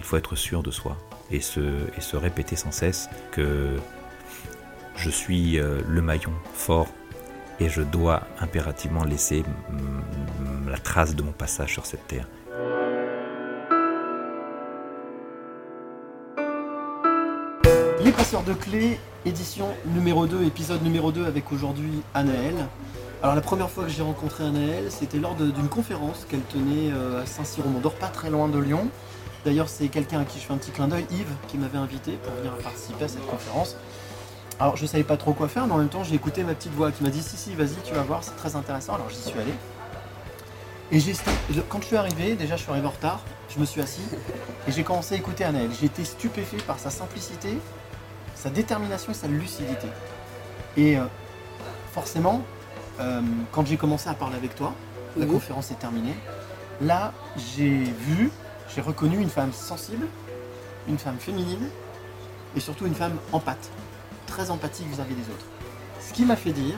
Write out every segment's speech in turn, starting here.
Il faut être sûr de soi et se, et se répéter sans cesse que je suis euh, le maillon fort et je dois impérativement laisser la trace de mon passage sur cette terre. Les passeurs de clés, édition numéro 2, épisode numéro 2 avec aujourd'hui Anaël. Alors la première fois que j'ai rencontré Anaël, c'était lors d'une conférence qu'elle tenait euh, à Saint-Cyr-au-Mont-d'Or, pas très loin de Lyon. D'ailleurs c'est quelqu'un à qui je fais un petit clin d'œil, Yves, qui m'avait invité pour venir participer à cette conférence. Alors je savais pas trop quoi faire, mais en même temps j'ai écouté ma petite voix qui m'a dit si si vas-y tu vas voir, c'est très intéressant. Alors j'y suis allé. Et j'ai quand je suis arrivé, déjà je suis arrivé en retard, je me suis assis et j'ai commencé à écouter Anaël. J'ai été stupéfait par sa simplicité, sa détermination et sa lucidité. Et euh, forcément, euh, quand j'ai commencé à parler avec toi, la Mhm. conférence est terminée. Là, j'ai vu, j'ai reconnu une femme sensible, une femme féminine et surtout une femme empathe, très empathique vis-à-vis des autres. Ce qui m'a fait dire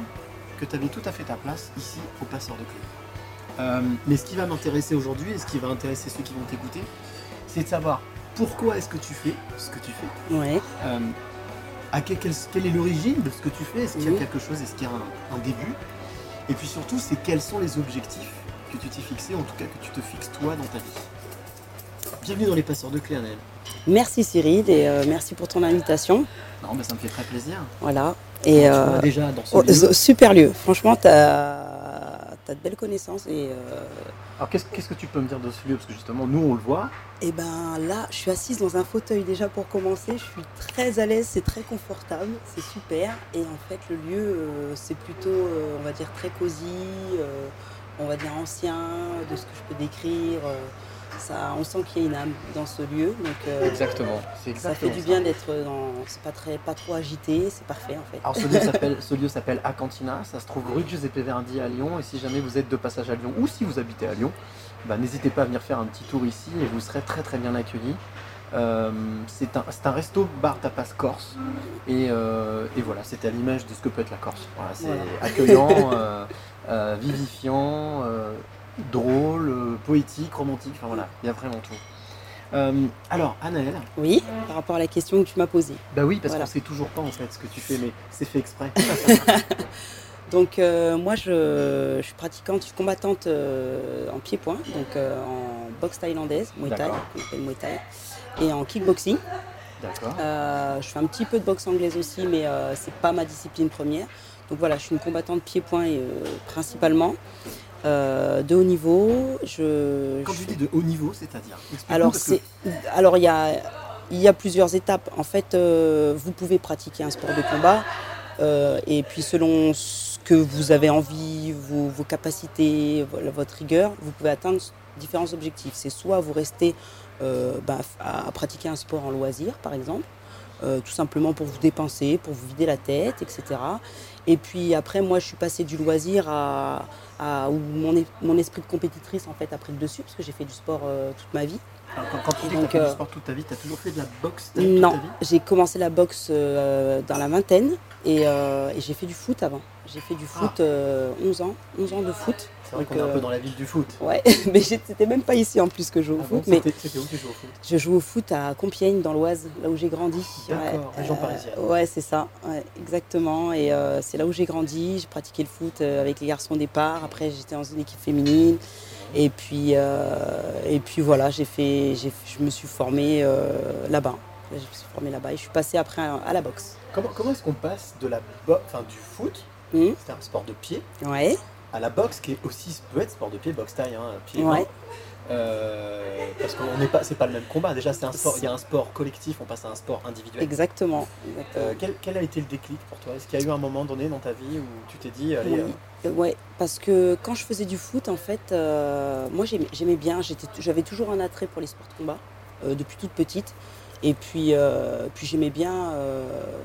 que tu avais tout à fait ta place ici au passeur de clés. Euh, mais ce qui va m'intéresser aujourd'hui et ce qui va intéresser ceux qui vont t'écouter, c'est de savoir pourquoi est-ce que tu fais ce que tu fais. Ouais. Euh, à quel- quel- quelle est l'origine de ce que tu fais? Est-ce qu'il y a quelque chose? Est-ce qu'il y a un, un début? Et puis surtout, c'est quels sont les objectifs que tu t'es fixés, en tout cas que tu te fixes toi dans ta vie? Bienvenue dans les passeurs de clés, Annelle. Merci Cyril et euh, merci pour ton invitation. Non, mais ça me fait très plaisir. Voilà. Et tu euh, déjà dans ce oh, lieu. super lieu. Franchement, tu as, de belles connaissances et euh, Alors qu'est-ce qu'est-ce que tu peux me dire de ce lieu? Parce que justement, nous, on le voit. Et ben là, je suis assise dans un fauteuil déjà pour commencer. Je suis très à l'aise, c'est très confortable, c'est super. Et en fait, le lieu, euh, c'est plutôt, euh, on va dire, très cosy, euh, on va dire ancien, de ce que je peux décrire. Ça, on sent qu'il y a une âme dans ce lieu. Donc, euh, Exactement. C'est ça fait du bien d'être dans. C'est pas très, pas trop agité, c'est parfait en fait. Alors ce lieu s'appelle Acantina, ça se trouve rue Giuseppe Verdi à Lyon et si jamais vous êtes de passage à Lyon ou si vous habitez à Lyon, bah, n'hésitez pas à venir faire un petit tour ici et vous serez très très bien accueillis. Euh, c'est un, c'est un resto bar tapas corse et, euh, et voilà c'était à l'image de ce que peut être la Corse. Voilà, c'est Voilà. accueillant, euh, vivifiant, drôle, euh, poétique, romantique, enfin voilà, il y a vraiment tout. Euh, alors Anaël, Oui, par rapport à la question que tu m'as posée. bah oui parce Voilà. qu'on sait toujours pas en fait ce que tu fais mais c'est fait exprès. Donc euh, moi je, je suis pratiquante, je suis combattante euh, en pied-point, donc en boxe thaïlandaise, Muay Thai, qu'on appelle Muay Thai, et en kickboxing. D'accord. Je fais un petit peu de boxe anglaise aussi, mais c'est pas ma discipline première. Donc voilà, je suis une combattante pied-point principalement. Euh, de haut niveau, je, Quand je tu dis de haut niveau, c'est-à-dire alors, que- alors il y a, il y a plusieurs étapes. En fait, euh, vous pouvez pratiquer un sport de combat euh, et puis selon ce que vous avez envie, vos, vos capacités, votre rigueur, vous pouvez atteindre différents objectifs. C'est soit vous restez euh, bah, à pratiquer un sport en loisir, par exemple, euh, tout simplement pour vous dépenser, pour vous vider la tête, etc. Et puis après, moi, je suis passée du loisir à, où mon esprit de compétitrice en fait a pris le dessus parce que j'ai fait du sport euh, toute ma vie. Alors, quand, quand tu dis que tu as fait euh, du sport toute ta vie, tu as toujours fait de la boxe toute Non, ta vie j'ai commencé la boxe euh, dans la vingtaine et, euh, et j'ai fait du foot avant. J'ai fait du foot euh, 11 ans, 11 ans de foot. C'est vrai qu'on est un euh, peu dans la ville du foot. Ouais, mais j'étais même pas ici en plus que je joue au Ah bon, foot, mais c'était- C'était où tu joues au foot? je joue au foot à Compiègne dans l'Oise, là où j'ai grandi. D'accord, Ouais, région euh, parisienne. Ouais, c'est ça, ouais, exactement. Et euh, c'est là où j'ai grandi. J'ai pratiqué le foot euh, avec les garçons au départ. Après, j'étais dans une équipe féminine. Et puis, euh, et puis voilà, j'ai fait, j'ai, je me suis formée euh, là-bas. Je me suis formée là-bas et je suis passée après à, la boxe. Comment, comment est-ce qu'on passe de la enfin, du foot, Mhm. c'est un sport de pied, Ouais. à la boxe qui est aussi peut être sport de pied, boxe taille, hein, pied Ouais. Euh, parce qu'on n'est pas, c'est pas le même combat. Déjà, c'est un sport. Il y a un sport collectif, on passe à un sport individuel. Exactement. exactement. Euh, quel, quel a été le déclic pour toi? Est-ce qu'il y a eu un moment donné dans ta vie où tu t'es dit, allez, Oui. euh, Ouais, parce que quand je faisais du foot, en fait, moi j'aimais, bien, j'avais toujours un attrait pour les sports de combat. depuis toute petite. Et puis, puis j'aimais bien,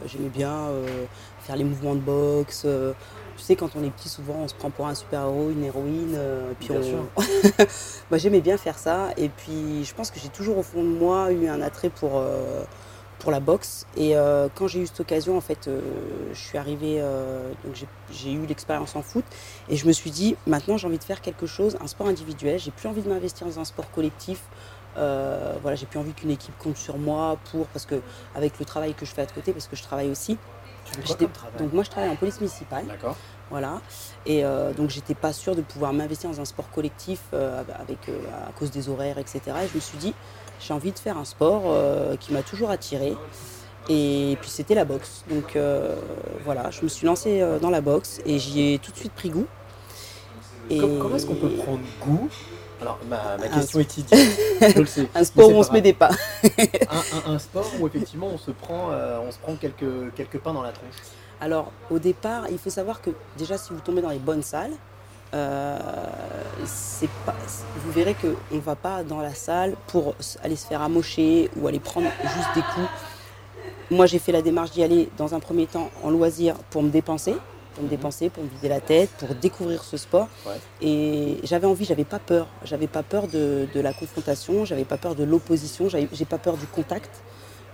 j'aimais bien faire les mouvements de boxe. Tu sais, quand on est petit, souvent, on se prend pour un super-héros, une héroïne. euh, et puis Bien on- sûr. Moi, j'aimais bien faire ça. Et puis, je pense que j'ai toujours au fond de moi eu un attrait pour, euh, pour la boxe. Et euh, quand j'ai eu cette occasion, en fait, je suis arrivée, donc j'ai- eu l'expérience en foot. Et je me suis dit, maintenant, j'ai envie de faire quelque chose, un sport individuel. J'ai plus envie de m'investir dans un sport collectif. Voilà, j'ai plus envie qu'une équipe compte sur moi pour, parce que avec le travail que je fais à côté, parce que je travaille aussi. Tu fais quoi J'étais- comme travail Donc moi, je travaille en police municipale. D'accord. Voilà. Et euh, donc, j'étais pas sûre de pouvoir m'investir dans un sport collectif euh, avec, euh, à cause des horaires, etc. Et je me suis dit, j'ai envie de faire un sport qui m'a toujours attirée. Et puis, c'était la boxe. Donc, voilà, je me suis lancée dans la boxe et j'y ai tout de suite pris goût. Et Comment est-ce qu'on peut prendre goût Alors, ma, ma Un- question est idiot, je le sais. un sport où on se met des pas. un, un- un sport où effectivement on se prend, euh, on se prend quelques, quelques pains dans la tronche. Alors, au départ, il faut savoir que déjà, si vous tombez dans les bonnes salles, euh, pas, vous verrez qu'on ne va pas dans la salle pour aller se faire amocher ou aller prendre juste des coups. Moi, j'ai fait la démarche d'y aller dans un premier temps en loisir pour me dépenser, pour me dépenser, pour me vider la tête, pour découvrir ce sport. Ouais. Et j'avais envie, j'avais pas peur. J'avais pas peur de, de la confrontation, j'avais pas peur de l'opposition, j'ai pas peur du contact.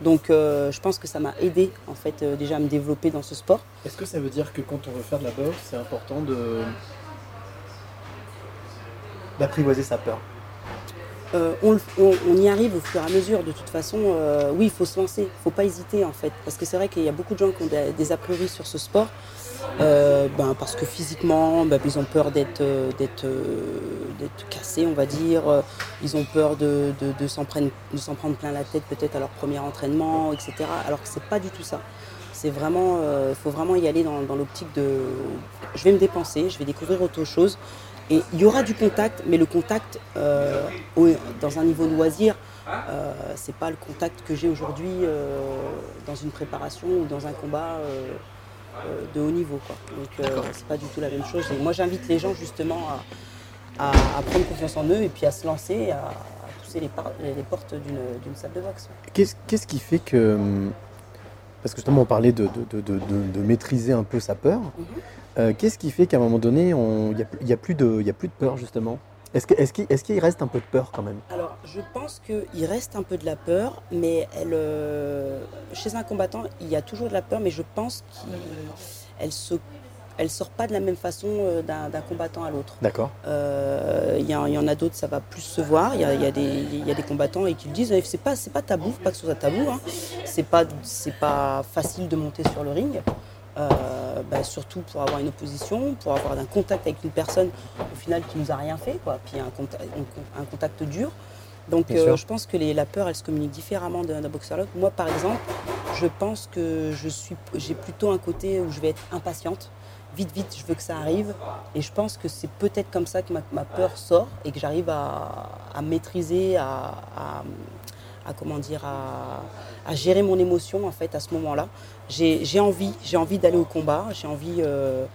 Donc, euh, je pense que ça m'a aidé en fait euh, déjà à me développer dans ce sport. Est-ce que ça veut dire que quand on veut faire de la boxe, c'est important de d'apprivoiser sa peur? Euh, on, le- on- on y arrive au fur et à mesure. De toute façon, euh, oui, il faut se lancer. Il ne faut pas hésiter, en fait. Parce que c'est vrai qu'il y a beaucoup de gens qui ont des, des a priori sur ce sport. Euh, ben, parce que physiquement, ben, ils ont peur d'être euh, d'être, euh, d'être cassés, on va dire. Ils ont peur de, de- s'en prendre, prendre plein la tête peut-être à leur premier entraînement, etc. Alors que c'est pas du tout ça. C'est vraiment, il faut vraiment y aller dans, dans l'optique de, je vais me dépenser, je vais découvrir autre chose. Et il y aura du contact, mais le contact dans un niveau loisir, euh, c'est pas le contact que j'ai aujourd'hui dans une préparation ou dans un combat de haut niveau. Quoi. Donc euh, c'est pas du tout la même chose. Et moi j'invite les gens justement à, à- à prendre confiance en eux et puis à se lancer, à, à pousser les, par- les portes d'une salle de boxe. Qu'est-ce qu'est-ce qui fait que. hum, Parce que justement, on parlait de, de- de- de- de maîtriser un peu sa peur. Euh, Qu'est-ce qui fait qu'à un moment donné, on- il n'y a, y a plus de il y a plus de peur, justement? Est-ce que- qu'il est-ce qu'il reste un peu de peur quand même? Alors, je pense qu'il reste un peu de la peur, mais elle, euh, chez un combattant, il y a toujours de la peur, mais je pense qu'elle se, elle sort pas de la même façon euh, d'un combattant à l'autre. D'accord. Euh, Il y, en- il y en a d'autres, ça va plus se voir. Il y a, y a y a des combattants et qui le disent, eh, c'est pas, pas tabou, pas que ce soit tabou. Hein. C'est pas, c'est pas facile de monter sur le ring. Euh, bah, surtout pour avoir une opposition, pour avoir un contact avec une personne au final qui nous a rien fait, quoi. Puis un contact, un contact dur. Donc euh, je pense que les- la peur, elle se communique différemment d'un boxeur à l'autre. Moi, par exemple, je pense que je suis, j'ai plutôt un côté où je vais être impatiente. Vite, vite, je veux que ça arrive. Et je pense que c'est peut-être comme ça que ma, ma peur sort et que j'arrive à, à maîtriser, à, à- à, comment dire, à gérer mon émotion en fait à ce moment-là. J'ai envie, j'ai envie d'aller au combat. J'ai envie, euh,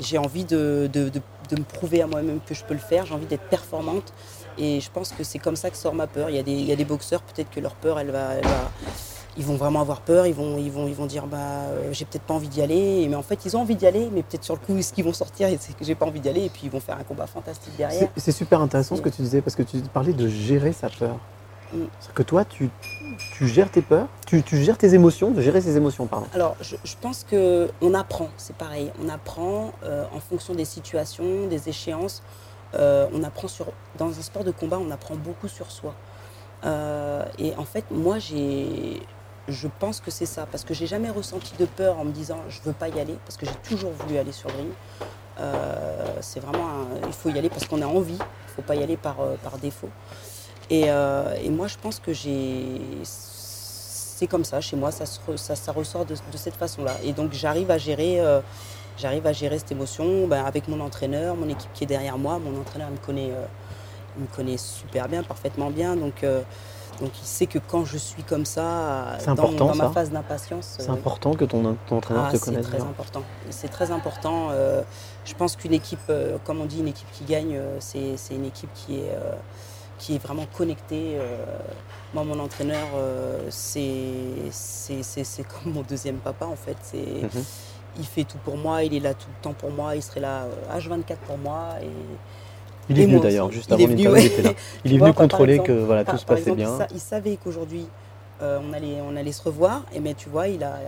j'ai envie de, de- de- de me prouver à moi-même que je peux le faire. J'ai envie d'être performante. Et je pense que c'est comme ça que sort ma peur. Il y a des, il y a des boxeurs, peut-être que leur peur, elle va, elle va- ils vont vraiment avoir peur. Ils vont, ils vont, ils vont dire, bah, euh, j'ai peut-être pas envie d'y aller. Mais en fait, ils ont envie d'y aller. Mais peut-être sur le coup, ce qu'ils vont sortir, c'est que j'ai pas envie d'y aller. Et puis ils vont faire un combat fantastique derrière. C'est c'est super intéressant ce que tu disais parce que tu parlais de gérer sa peur. Mm. C'est que toi, tu, tu gères tes peurs, tu, tu gères tes émotions, de gérer ses émotions, pardon. Alors, je, je pense que on apprend, c'est pareil. On apprend euh, en fonction des situations, des échéances. Euh, on apprend sur, dans un sport de combat, on apprend beaucoup sur soi. Euh, et en fait, moi, j'ai, je pense que c'est ça, parce que j'ai jamais ressenti de peur en me disant je veux pas y aller, parce que j'ai toujours voulu aller sur le ring. C'est vraiment, un- il faut y aller parce qu'on a envie. Il faut pas y aller par, par défaut. Et, euh, et moi, je pense que j'ai. C'est comme ça, chez moi, ça, se re- ça, ça ressort de, de cette façon-là. Et donc, j'arrive à gérer. euh, J'arrive à gérer cette émotion ben, avec mon entraîneur, mon équipe qui est derrière moi. Mon entraîneur il me connaît, euh, il me connaît super bien, parfaitement bien. Donc, donc il sait que quand je suis comme ça, C'est dans, important, dans ma phase d'impatience, C'est euh, important que ton, ton entraîneur ah, te c'est connaisse très bien. important. C'est très important. euh, je pense qu'une équipe, euh, comme on dit, une équipe qui gagne, c'est c'est une équipe qui est, qui est vraiment connecté. euh, moi, mon entraîneur, euh, c'est comme mon deuxième papa en fait. C'est Mhm. il fait tout pour moi, il est là tout le temps pour moi, il serait là euh, H24 pour moi. Et, Il est venu d'ailleurs, juste Il avant l'interview, il ouais. était là. Il est vois, venu contrôler exemple, que voilà, par- tout se passait exemple, bien. Il, sa- il savait qu'aujourd'hui, euh, on, allait, on allait se revoir, et mais tu vois, il a,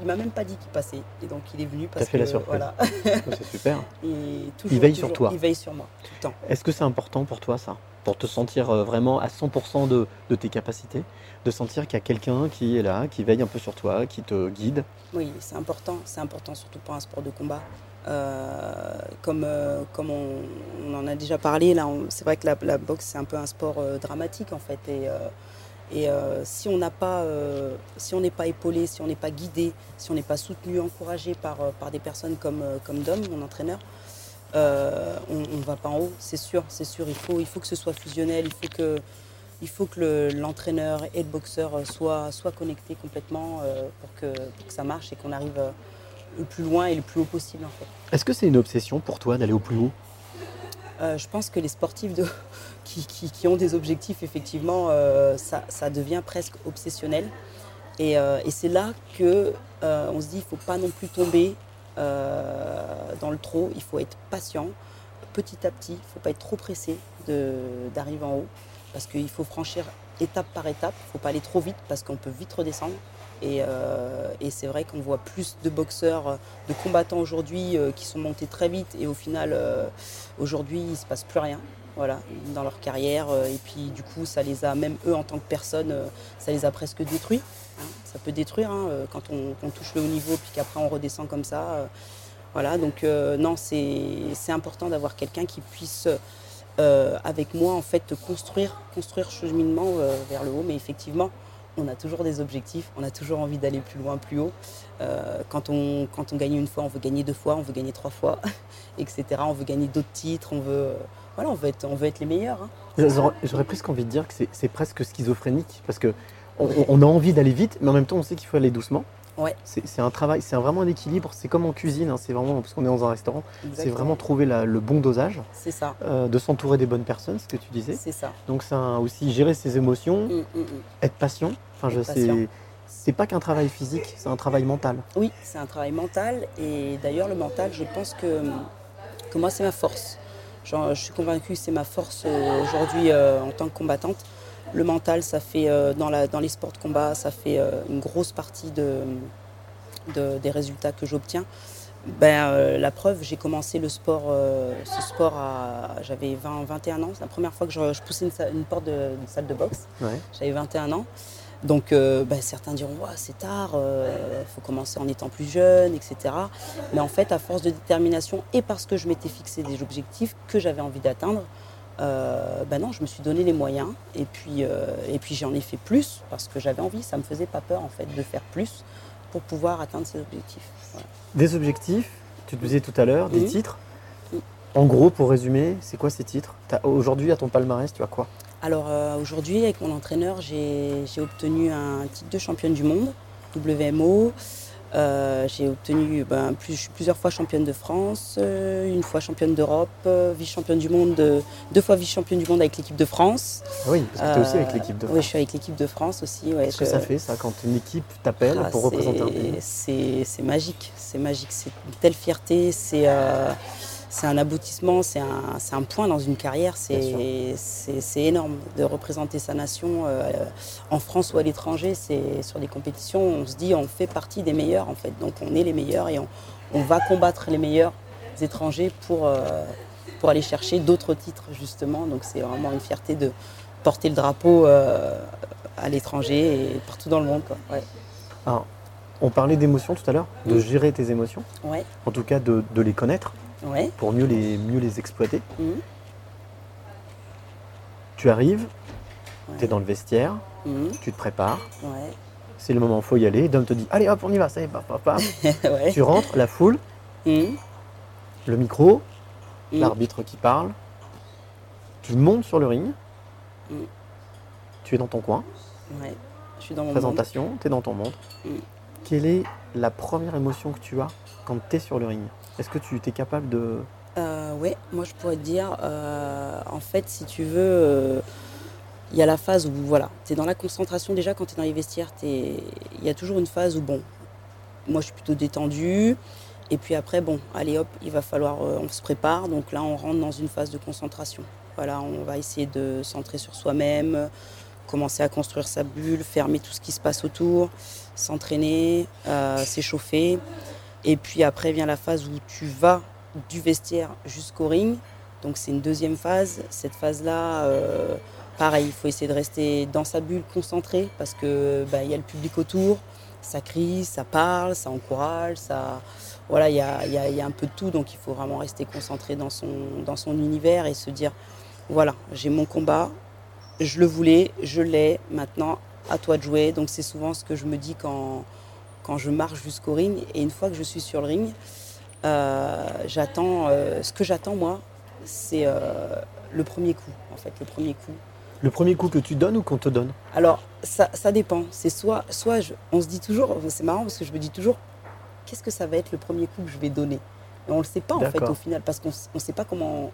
il m'a même pas dit qu'il passait. Et donc il est venu parce fait que la surprise. voilà. C'est super. Et toujours, veille sur toi. Il veille sur moi tout le temps. Est-ce que c'est important pour toi ça? Pour te sentir euh, vraiment à 100% de, de tes capacités De sentir qu'il y a quelqu'un qui est là, qui veille un peu sur toi, qui te guide Oui, c'est important. C'est important surtout pour un sport de combat. Euh, comme euh, comme on, en a déjà parlé, là, c'est vrai que la, boxe c'est un peu un sport dramatique en fait. Et, et si on n'a pas, si on n'est pas épaulé, si on n'est pas guidé, si on n'est pas soutenu, encouragé par, par des personnes comme comme Dom, mon entraîneur, euh, on ne va pas en haut. C'est sûr, c'est sûr. Il faut il faut que ce soit fusionnel. Il faut que il faut que le- l'entraîneur et le boxeur euh, soient, soient connectés complètement euh, pour, que, pour que ça marche et qu'on arrive le plus loin et le plus haut possible en fait. Est-ce que c'est une obsession pour toi d'aller au plus haut? Euh, je pense que les sportifs de- qui, qui- qui ont des objectifs, effectivement, euh, ça, ça devient presque obsessionnel. Et, euh, et c'est là que on se dit, il ne faut pas non plus tomber dans le trop. Il faut être patient, petit à petit. Il ne faut pas être trop pressé d'arriver en haut, parce qu'il faut franchir étape par étape. Il ne faut pas aller trop vite, parce qu'on peut vite redescendre. Et, euh, c'est vrai qu'on voit plus de boxeurs, de combattants aujourd'hui euh, qui sont montés très vite et au final, euh, aujourd'hui, il ne se passe plus rien dans leur carrière. euh, et puis du coup, ça les a, même eux en tant que personnes, euh, ça les a presque détruits. Ça peut détruire hein, euh, quand on, touche le haut niveau puis qu'après on redescend comme ça. euh, voilà, donc euh, non, c'est important d'avoir quelqu'un qui puisse, avec moi, en fait, construire, construire cheminement vers le haut. Mais effectivement, on a toujours des objectifs, on a toujours envie d'aller plus loin, plus haut. Quand, on, quand on gagne une fois, on veut gagner deux fois, on veut gagner trois fois, etc. On veut gagner d'autres titres, on veut, voilà, on veut être, on veut être les meilleurs. hein. J'aurais presque envie de dire que c'est presque schizophrénique parce que on, on a envie d'aller vite, mais en même temps on sait qu'il faut aller doucement. Ouais. C'est un travail, c'est vraiment un équilibre. C'est comme en cuisine, hein, c'est vraiment parce qu'on est dans un restaurant. C'est vraiment trouver la- le bon dosage, C'est ça, euh, de s'entourer des bonnes personnes, ce que tu disais. c'est ça. Donc c'est aussi gérer ses émotions, Mm, mm, mm. être patient. Enfin, je Être sais, c'est pas qu'un travail physique, c'est un travail mental. Oui, c'est un travail mental. Et d'ailleurs, le mental, je pense que, que moi, c'est ma force. Genre, je suis convaincue que c'est ma force euh, aujourd'hui euh, en tant que combattante. Le mental, ça fait, euh, dans, la, dans les sports de combat, ça fait euh, une grosse partie de, de- des résultats que j'obtiens. Ben, euh, la preuve, j'ai commencé le sport, ce sport à, j'avais 20, 21 ans. C'est la première fois que je, je poussais une, porte de- d'une salle de boxe. Ouais. J'avais 21 ans. Donc ben, certains diront c'est tard, il faut commencer en étant plus jeune, etc. Mais en fait, à force de détermination et parce que je m'étais fixé des objectifs que j'avais envie d'atteindre, euh, ben non, je me suis donné les moyens et puis, euh, et puis j'en ai fait plus parce que j'avais envie. Ça me faisait pas peur en fait de faire plus pour pouvoir atteindre ces objectifs. Voilà. Des objectifs, tu te disais tout à l'heure, des Mhm. titres. En gros, pour résumer, c'est quoi ces titres? Aujourd'hui, à ton palmarès, tu as quoi? Alors euh, aujourd'hui, avec mon entraîneur, j'ai j'ai obtenu un titre de championne du monde, WMO. Euh, j'ai obtenu ben, plus- plusieurs fois championne de France, euh, une fois championne d'Europe, euh, vice-championne du monde, de- deux fois vice-championne du monde avec l'équipe de France. Ah Oui, parce que tu es aussi avec l'équipe de Oui, France. je suis avec l'équipe de France aussi. Ouais, Qu'est-ce que ça fait, ça, quand une équipe t'appelle ah, pour représenter un pays? C'est magique, c'est magique, c'est une telle fierté, c'est c'est un aboutissement, c'est un, point dans une carrière, c'est énorme de représenter sa nation euh, en France ou à l'étranger. C'est sur des compétitions, on se dit on fait partie des meilleurs en fait, donc on est les meilleurs et on, on va combattre les meilleurs étrangers pour, euh, pour aller chercher d'autres titres justement. Donc c'est vraiment une fierté de porter le drapeau euh, à l'étranger et partout dans le monde. Quoi. Ouais. Alors, on parlait d'émotions tout à l'heure, de Mhm. gérer tes émotions, Ouais, en tout cas de, de les connaître ouais. pour mieux les, mieux les exploiter. Mhm. Tu arrives, Ouais. tu es dans le vestiaire, Mhm. tu te prépares, Ouais. c'est le moment, il faut y aller. Dom te dit Allez hop, on y va, ça y est, paf, paf. ouais. Tu rentres, la foule, Mhm. le micro, l'arbitre qui parle. Tu montes sur le ring, tu es dans ton coin, Ouais. Je suis dans mon présentation, tu es dans ton monde. Quelle est la première émotion que tu as quand tu es sur le ring? Est-ce que tu es capable de. Euh, ouais, moi je pourrais te dire, euh, en fait, si tu veux, euh, il y a la phase où, voilà, tu es dans la concentration déjà quand tu es dans les vestiaires, t'es- il y a toujours une phase où, bon, moi je suis plutôt détendue, et puis après, bon, allez hop, il va falloir, euh, on se prépare, donc là on rentre dans une phase de concentration. Voilà, on va essayer de centrer sur soi-même, euh, commencer à construire sa bulle, fermer tout ce qui se passe autour, s'entraîner, euh, s'échauffer. Et puis après vient la phase où tu vas du vestiaire jusqu'au ring. Donc c'est une deuxième phase. Cette phase-là, euh, pareil, il faut essayer de rester dans sa bulle concentré parce que bah, il y a le public autour. Ça crie, ça parle, ça encourage, ça. Voilà, il y a, y a un peu de tout, donc il faut vraiment rester concentré dans son, dans son univers et se dire voilà, j'ai mon combat, je le voulais, je l'ai, maintenant à toi de jouer. Donc c'est souvent ce que je me dis quand, quand je marche jusqu'au ring. Et une fois que je suis sur le ring, euh, j'attends, euh, ce que j'attends moi, c'est euh, le premier coup, en fait, le premier coup. Le premier coup que tu donnes ou qu'on te donne? Alors, ça, ça dépend. C'est soit, soit je- on se dit toujours, c'est marrant parce que je me dis toujours, qu'est-ce que ça va être le premier coup que je vais donner? Et on ne le sait pas en fait au final parce qu'on ne sait pas comment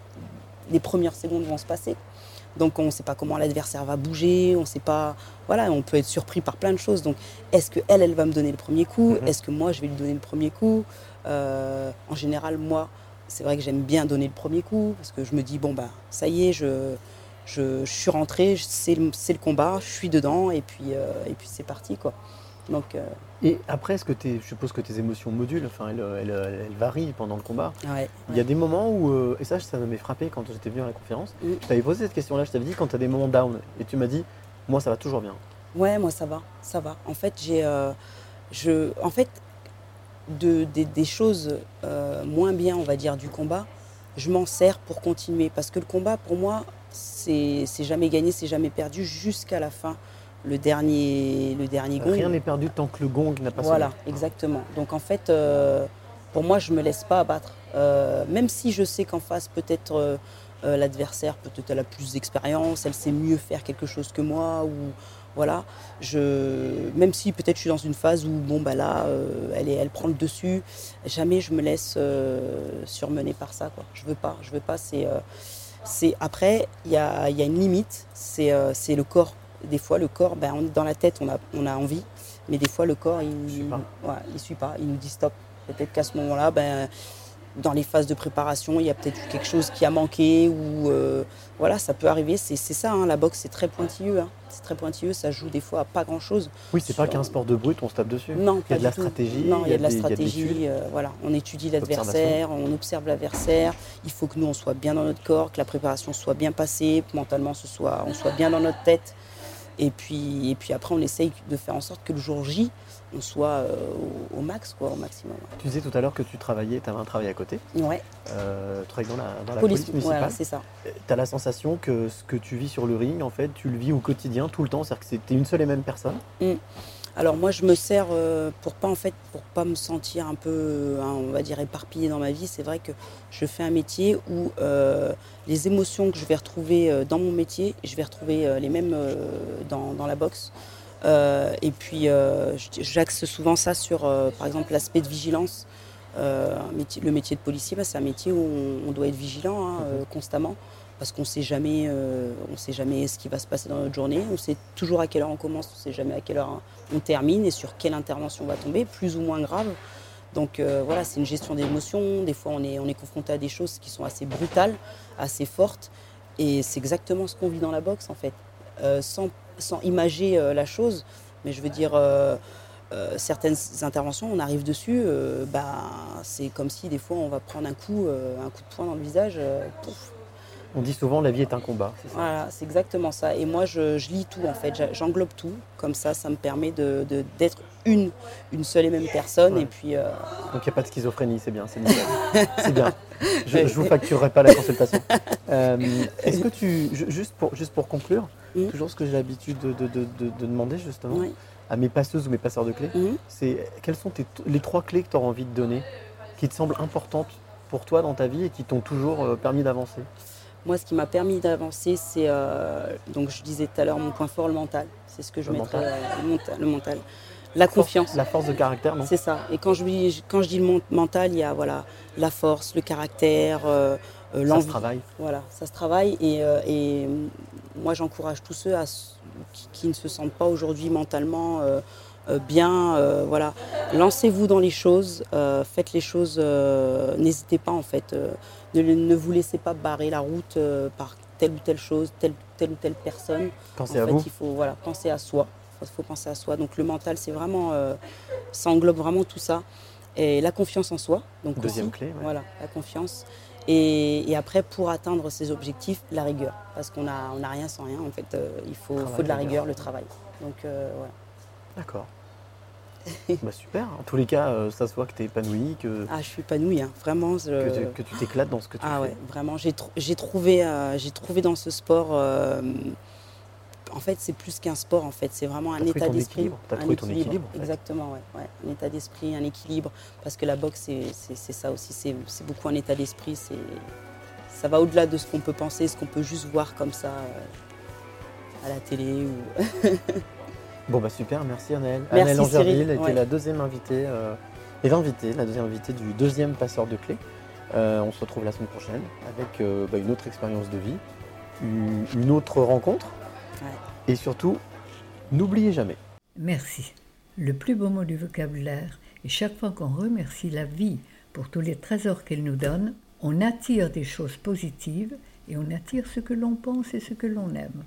les premières secondes vont se passer. Donc on ne sait pas comment l'adversaire va bouger, on sait pas. Voilà, on peut être surpris par plein de choses. Donc est-ce que elle, elle va me donner le premier coup? Mhm. Est-ce que moi, je vais lui donner le premier coup? Euh, En général, moi, c'est vrai que j'aime bien donner le premier coup parce que je me dis bon bah ça y est, je je, je suis rentrée, je- c'est le, c'est le combat, je suis dedans et puis euh, et puis c'est parti quoi. Donc euh, Et après, est-ce que je suppose que tes émotions modulent, enfin, elles, elles- elles varient pendant le combat. ouais. Il y a des moments où, euh, et ça, ça m'avait frappé quand j'étais venu à la conférence, Mm. je t'avais posé cette question-là, je t'avais dit quand tu as des moments down, et tu m'as dit, moi ça va toujours bien. Ouais, moi ça va, ça va. En fait, j'ai, euh, je, en fait, de, des- des choses moins bien, on va dire, du combat, je m'en sers pour continuer. Parce que le combat, pour moi, c'est jamais gagné, c'est jamais perdu jusqu'à la fin. Le dernier, le dernier gong. Rien n'est perdu tant que le gong n'a pas Voilà, sonné. exactement. Donc en fait, euh, pour moi, je me laisse pas abattre. Euh, même si je sais qu'en face, peut-être euh, l'adversaire, peut-être elle a plus d'expérience, elle sait mieux faire quelque chose que moi, ou voilà. Je, même si peut-être je suis dans une phase où bon bah là, elle, est, elle prend le dessus, jamais je me laisse surmener par ça. Quoi. Je veux pas, je veux pas. C'est, c'est après, il y a, il y a une limite. C'est, euh, c'est le corps. Des fois, le corps, ben, on est dans la tête, on a, on a envie, mais des fois, le corps, il suit pas. ouais, il suit pas. Il nous dit stop. Peut-être qu'à ce moment-là, ben, dans les phases de préparation, il y a peut-être eu quelque chose qui a manqué ou euh, voilà, ça peut arriver. C'est, ça, hein, la boxe, c'est très pointilleux. hein. C'est très pointilleux, ça joue des fois à pas grand-chose. Oui, c'est pas qu'un sport de brut, on se tape dessus. Non, il y a de la stratégie. Non, il y a de la stratégie. euh, voilà, on étudie l'adversaire, on observe l'adversaire. Il faut que nous on soit bien dans notre corps, que la préparation soit bien passée, que mentalement ce soit, on soit bien dans notre tête. Et puis, et puis après, on essaye de faire en sorte que le jour J, on soit euh, au, au max, quoi, au maximum. Tu disais tout à l'heure que tu travaillais, tu avais un travail à côté. Ouais, Euh, tu travailles dans la, dans la police, police, municipale. voilà, c'est ça. tu as la sensation que ce que tu vis sur le ring, en fait, tu le vis au quotidien, tout le temps. C'est-à-dire que c'était une seule et même personne? Alors moi, je me sers euh, pour pas en fait, pour pas me sentir un peu, hein, on va dire éparpillée dans ma vie. C'est vrai que je fais un métier où euh, les émotions que je vais retrouver euh, dans mon métier, je vais retrouver les mêmes dans, la boxe. Et puis j'axe souvent ça sur, par exemple, l'aspect de vigilance. Le métier de policier, bah, c'est un métier où on, doit être vigilant hein, constamment parce qu'on sait jamais, euh, sait jamais ce qui va se passer dans notre journée. On sait toujours à quelle heure on commence, on sait jamais à quelle heure on termine et sur quelle intervention on va tomber, plus ou moins grave. Donc euh, voilà, c'est une gestion d'émotions. Des fois, on est, on est confronté à des choses qui sont assez brutales, assez fortes. Et c'est exactement ce qu'on vit dans la boxe, en fait. Euh, sans, imager la chose, mais je veux dire, certaines interventions, on arrive dessus, bah, c'est comme si des fois on va prendre un coup, un coup de poing dans le visage. On dit souvent la vie est un combat. c'est ça? Voilà, c'est exactement ça. Et moi, je, je lis tout en fait. J'englobe tout. Comme ça, ça me permet de, de- d'être une, une seule et même personne. Ouais. Et puis, euh, Donc il n'y a pas de schizophrénie, c'est bien, c'est nickel. c'est bien. Je ne vous facturerai pas la consultation. Euh, Est-ce que tu, ju- juste pour, juste pour conclure, Mm. toujours ce que j'ai l'habitude de, de- de- de- de demander justement à mes passeuses ou mes passeurs de clés, Mhm. c'est quelles sont tes- les trois clés que tu auras envie de donner, qui te semblent importantes pour toi dans ta vie et qui t'ont toujours euh, permis d'avancer? Moi, ce qui m'a permis d'avancer, c'est, euh, donc je disais tout à l'heure, mon point fort, le mental. C'est ce que je Le mettrais, mental. euh, le, mental, le mental. La confiance. La force de caractère, non? C'est ça. Et quand je, dis- quand je dis le mental, il y a voilà, la force, le caractère, euh, euh, Ça se travaille. Voilà, ça se travaille. Et, euh, et, moi, j'encourage tous ceux à qui, qui ne se sentent pas aujourd'hui mentalement bien. euh, voilà, lancez-vous dans les choses, euh, faites les choses. euh, N'hésitez pas en fait. euh, ne, ne vous laissez pas barrer la route euh, par telle ou telle chose, telle, telle ou telle personne. Pensez en à fait, vous. il faut voilà, penser à soi. Il faut penser à soi. Donc le mental, c'est vraiment, euh, ça englobe vraiment tout ça. Et la confiance en soi. Donc Deuxième aussi, clé, ouais. Voilà, la confiance. Et, et après, pour atteindre ses objectifs, la rigueur. Parce qu'on n'a on a rien sans rien. En fait, euh, il faut, faut de la rigueur. rigueur, le travail. Donc euh, voilà. D'accord. bah super. En tous les cas, euh, ça se voit que tu es épanoui, que, Ah, je suis épanouie, hein. vraiment. je- que tu- tu t'éclates dans ce que tu Ah fais. ouais, vraiment. J'ai tr- j'ai trouvé, euh, j'ai trouvé dans ce sport. euh, en fait, c'est plus qu'un sport. En fait, c'est vraiment un état d'esprit. T'as un trouvé ton équilibre, en fait. Exactement, ouais, ouais. Un état d'esprit, un équilibre. Parce que la boxe, c'est- ça aussi. C'est beaucoup un état d'esprit. C'est ça va au-delà de ce qu'on peut penser, ce qu'on peut juste voir comme ça à la télé ou. Bon bah super, merci Anaëlle. Merci, Anaëlle Angerville était ouais. la deuxième invitée, euh, et l'invitée, la deuxième invitée du deuxième passeur de clés. Euh, on se retrouve la semaine prochaine avec euh, bah, une autre expérience de vie, une une autre rencontre, Ouais. et surtout, n'oubliez jamais. Merci. Le plus beau mot du vocabulaire. Et chaque fois qu'on remercie la vie pour tous les trésors qu'elle nous donne, on attire des choses positives et on attire ce que l'on pense et ce que l'on aime.